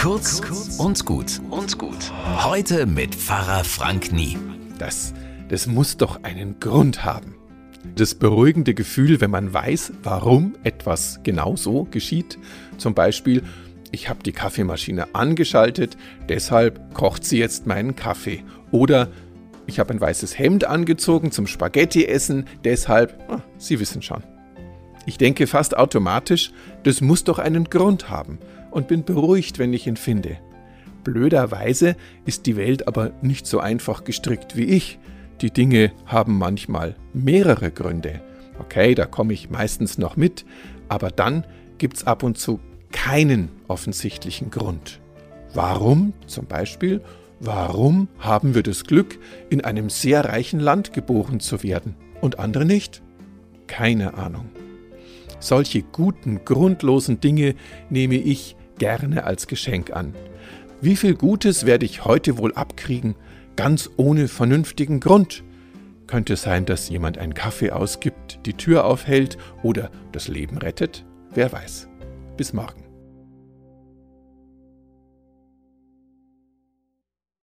Kurz und gut und gut. Heute mit Pfarrer Frank Nie. Das, das muss doch einen Grund haben. Das beruhigende Gefühl, wenn man weiß, warum etwas genau so geschieht. Zum Beispiel, ich habe die Kaffeemaschine angeschaltet, deshalb kocht sie jetzt meinen Kaffee. Oder ich habe ein weißes Hemd angezogen zum Spaghetti-Essen, deshalb, ah, Sie wissen schon. Ich denke fast automatisch, das muss doch einen Grund haben und bin beruhigt, wenn ich ihn finde. Blöderweise ist die Welt aber nicht so einfach gestrickt wie ich. Die Dinge haben manchmal mehrere Gründe. Okay, da komme ich meistens noch mit, aber dann gibt es ab und zu keinen offensichtlichen Grund. Warum zum Beispiel, warum haben wir das Glück, in einem sehr reichen Land geboren zu werden und andere nicht? Keine Ahnung. Solche guten, grundlosen Dinge nehme ich gerne als Geschenk an. Wie viel Gutes werde ich heute wohl abkriegen, ganz ohne vernünftigen Grund? Könnte sein, dass jemand einen Kaffee ausgibt, die Tür aufhält oder das Leben rettet? Wer weiß. Bis morgen.